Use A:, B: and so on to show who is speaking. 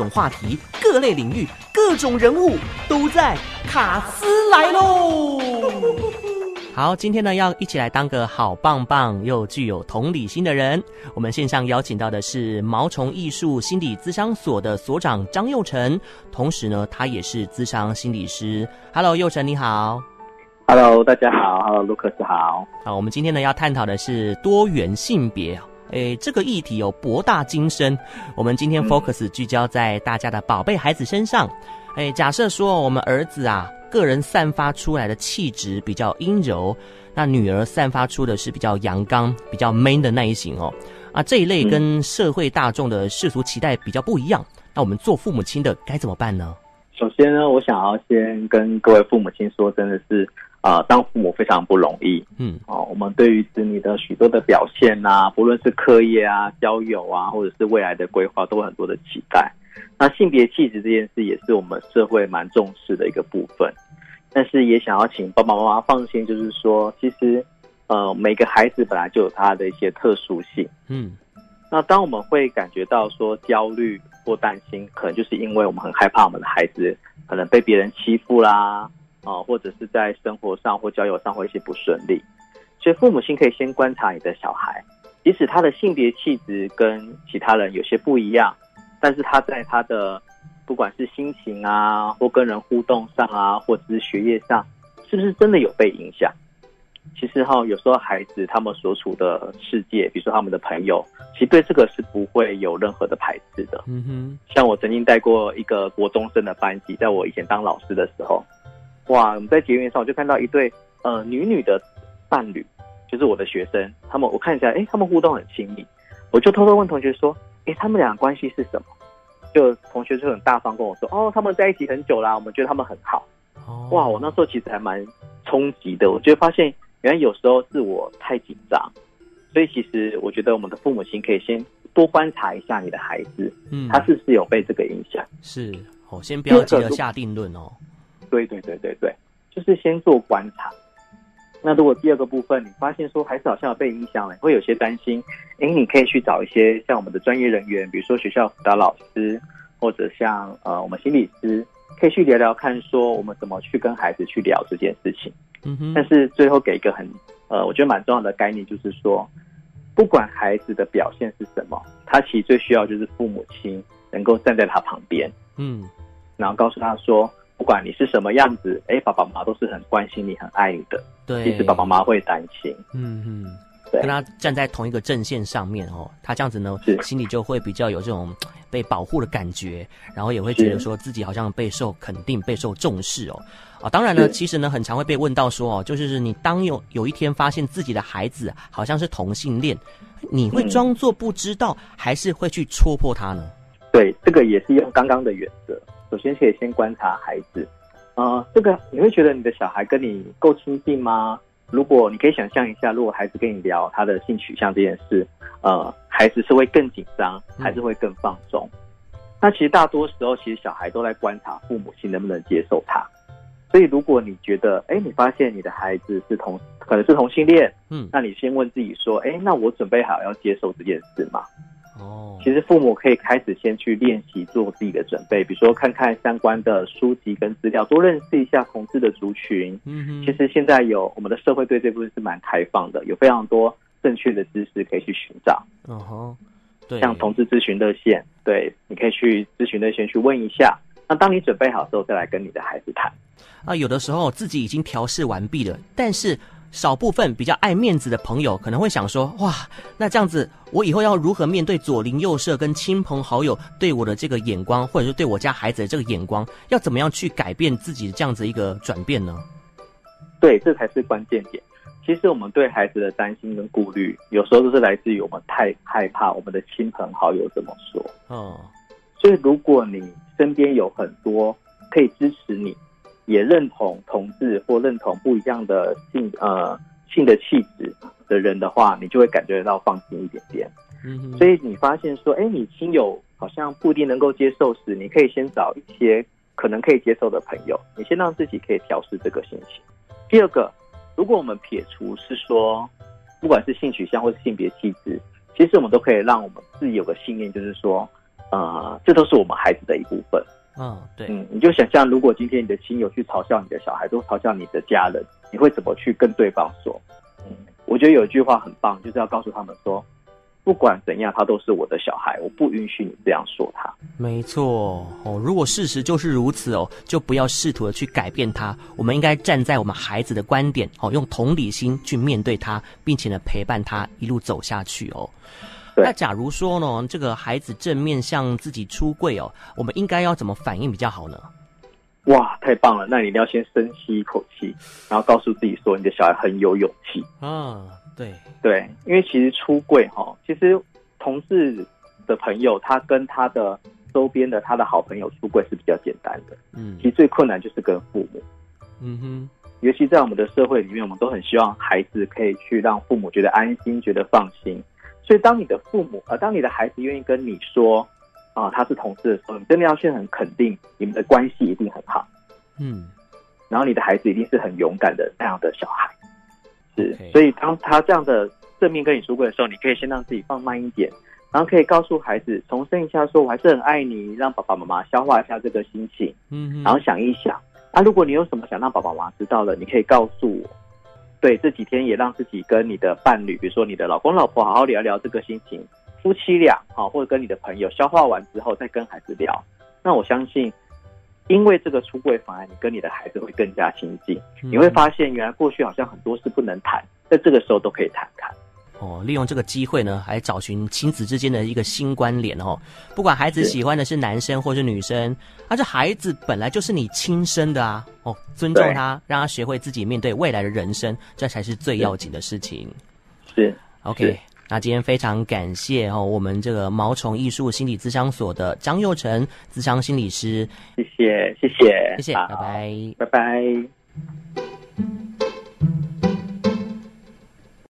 A: 种话题、各类领域、各种人物都在卡斯来喽。好，今天呢，要一起来当个好棒棒又具有同理心的人。我们线上邀请到的是毛虫艺术心理咨商所的所长张佑成，同时呢，他也是咨商心理师。Hello，佑成你好。
B: Hello，大家好。Hello，卢克斯好。
A: 好，我们今天呢要探讨的是多元性别。诶，这个议题有博大精深。我们今天 focus 聚焦在大家的宝贝孩子身上。诶，假设说我们儿子啊。个人散发出来的气质比较阴柔，那女儿散发出的是比较阳刚、比较 man 的那一型哦。啊，这一类跟社会大众的世俗期待比较不一样。那我们做父母亲的该怎么办呢？
B: 首先呢，我想要先跟各位父母亲说，真的是啊、呃，当父母非常不容易。嗯，哦，我们对于子女的许多的表现啊，不论是课业啊、交友啊，或者是未来的规划，都有很多的期待。那性别气质这件事也是我们社会蛮重视的一个部分，但是也想要请爸爸妈妈放心，就是说，其实，呃，每个孩子本来就有他的一些特殊性，嗯，那当我们会感觉到说焦虑或担心，可能就是因为我们很害怕我们的孩子可能被别人欺负啦，啊、呃，或者是在生活上或交友上会一些不顺利，所以父母亲可以先观察你的小孩，即使他的性别气质跟其他人有些不一样。但是他在他的不管是心情啊，或跟人互动上啊，或者是学业上，是不是真的有被影响？其实哈，有时候孩子他们所处的世界，比如说他们的朋友，其实对这个是不会有任何的排斥的。嗯哼，像我曾经带过一个国中生的班级，在我以前当老师的时候，哇，我们在捷运上我就看到一对呃女女的伴侣，就是我的学生，他们我看一下，哎，他们互动很亲密，我就偷偷问同学说。哎，他们俩关系是什么？就同学就很大方跟我说，哦，他们在一起很久啦，我们觉得他们很好。哦，哇，我那时候其实还蛮冲击的，我觉得发现原来有时候是我太紧张，所以其实我觉得我们的父母亲可以先多观察一下你的孩子，嗯，他是不是有被这个影响？
A: 是，哦，先不要急着下定论哦。
B: 对对对对对，就是先做观察。那如果第二个部分，你发现说孩子好像有被影响了，会有些担心，哎，你可以去找一些像我们的专业人员，比如说学校辅导老师，或者像呃我们心理师，可以去聊聊看，说我们怎么去跟孩子去聊这件事情。嗯哼。但是最后给一个很呃我觉得蛮重要的概念，就是说，不管孩子的表现是什么，他其实最需要就是父母亲能够站在他旁边，嗯，然后告诉他说。不管你是什么样子，哎，爸爸妈妈都是很关心你、很爱你的。对，其实爸爸妈妈会担心。嗯嗯，对，
A: 跟他站在同一个阵线上面哦，他这样子呢，心里就会比较有这种被保护的感觉，然后也会觉得说自己好像备受肯定、备受重视哦。啊，当然呢，其实呢，很常会被问到说哦，就是你当有有一天发现自己的孩子好像是同性恋，你会装作不知道，嗯、还是会去戳破他呢？
B: 对，这个也是用刚刚的原则。首先可以先观察孩子，呃，这个你会觉得你的小孩跟你够亲近吗？如果你可以想象一下，如果孩子跟你聊他的性取向这件事，呃，孩子是会更紧张，还是会更放松？嗯。那其实大多时候，其实小孩都在观察父母亲能不能接受他。所以如果你觉得，哎，你发现你的孩子是同，可能是同性恋，嗯，那你先问自己说，哎，那我准备好要接受这件事吗？哦，其实父母可以开始先去练习做自己的准备，比如说看看相关的书籍跟资料，多认识一下同志的族群。嗯哼，其实现在有我们的社会对这部分是蛮开放的，有非常多正确的知识可以去寻找。嗯哼，对，像同志咨询热线，对，你可以去咨询热线去问一下。那当你准备好之后，再来跟你的孩子谈。
A: 啊，有的时候自己已经调试完毕了，但是。少部分比较爱面子的朋友可能会想说：“哇，那这样子，我以后要如何面对左邻右舍跟亲朋好友对我的这个眼光，或者是对我家孩子的这个眼光，要怎么样去改变自己的这样子一个转变呢？”
B: 对，这才是关键点。其实我们对孩子的担心跟顾虑，有时候都是来自于我们太害怕我们的亲朋好友怎么说。哦，所以如果你身边有很多可以支持你。也认同同志或认同不一样的性呃性的气质的人的话，你就会感觉到放心一点点。嗯，所以你发现说，哎，你亲友好像不一定能够接受时，你可以先找一些可能可以接受的朋友，你先让自己可以调试这个心情。第二个，如果我们撇除是说，不管是性取向或是性别气质，其实我们都可以让我们自己有个信念，就是说，呃，这都是我们孩子的一部分。
A: 嗯，对，
B: 嗯，你就想象，如果今天你的亲友去嘲笑你的小孩，都嘲笑你的家人，你会怎么去跟对方说？嗯，我觉得有一句话很棒，就是要告诉他们说，不管怎样，他都是我的小孩，我不允许你这样说他。
A: 没错哦，如果事实就是如此哦，就不要试图的去改变他。我们应该站在我们孩子的观点哦，用同理心去面对他，并且呢陪伴他一路走下去哦。那假如说呢，这个孩子正面向自己出柜哦，我们应该要怎么反应比较好呢？
B: 哇，太棒了！那你一定要先深吸一口气，然后告诉自己说，你的小孩很有勇气。
A: 啊，对
B: 对，因为其实出柜哈，其实同事的朋友他跟他的周边的他的好朋友出柜是比较简单的。嗯，其实最困难就是跟父母。嗯哼，尤其在我们的社会里面，我们都很希望孩子可以去让父母觉得安心，觉得放心。所以，当你的父母，呃，当你的孩子愿意跟你说，啊、呃，他是同志的时候，你真的要去很肯定，你们的关系一定很好，嗯，然后你的孩子一定是很勇敢的那样的小孩，是。所以，当他这样的正面跟你出柜的时候，你可以先让自己放慢一点，然后可以告诉孩子，重申一下，说我还是很爱你，让爸爸妈妈消化一下这个心情，嗯，然后想一想，啊，如果你有什么想让爸爸妈妈知道的，你可以告诉我。对，这几天也让自己跟你的伴侣，比如说你的老公、老婆，好好聊聊这个心情。夫妻俩，好，或者跟你的朋友消化完之后，再跟孩子聊。那我相信，因为这个出柜方案，你跟你的孩子会更加亲近。你会发现，原来过去好像很多事不能谈，在这个时候都可以谈谈。
A: 哦，利用这个机会呢，来找寻亲子之间的一个新关联哦。不管孩子喜欢的是男生或是女生，而这孩子本来就是你亲生的啊。哦，尊重他，让他学会自己面对未来的人生，这才是最要紧的事情。
B: 是
A: ，OK 是。那今天非常感谢哦，我们这个毛虫艺术心理咨商所的张佑成咨商心理师。
B: 谢谢，谢谢，
A: 谢谢，拜拜，
B: 拜拜。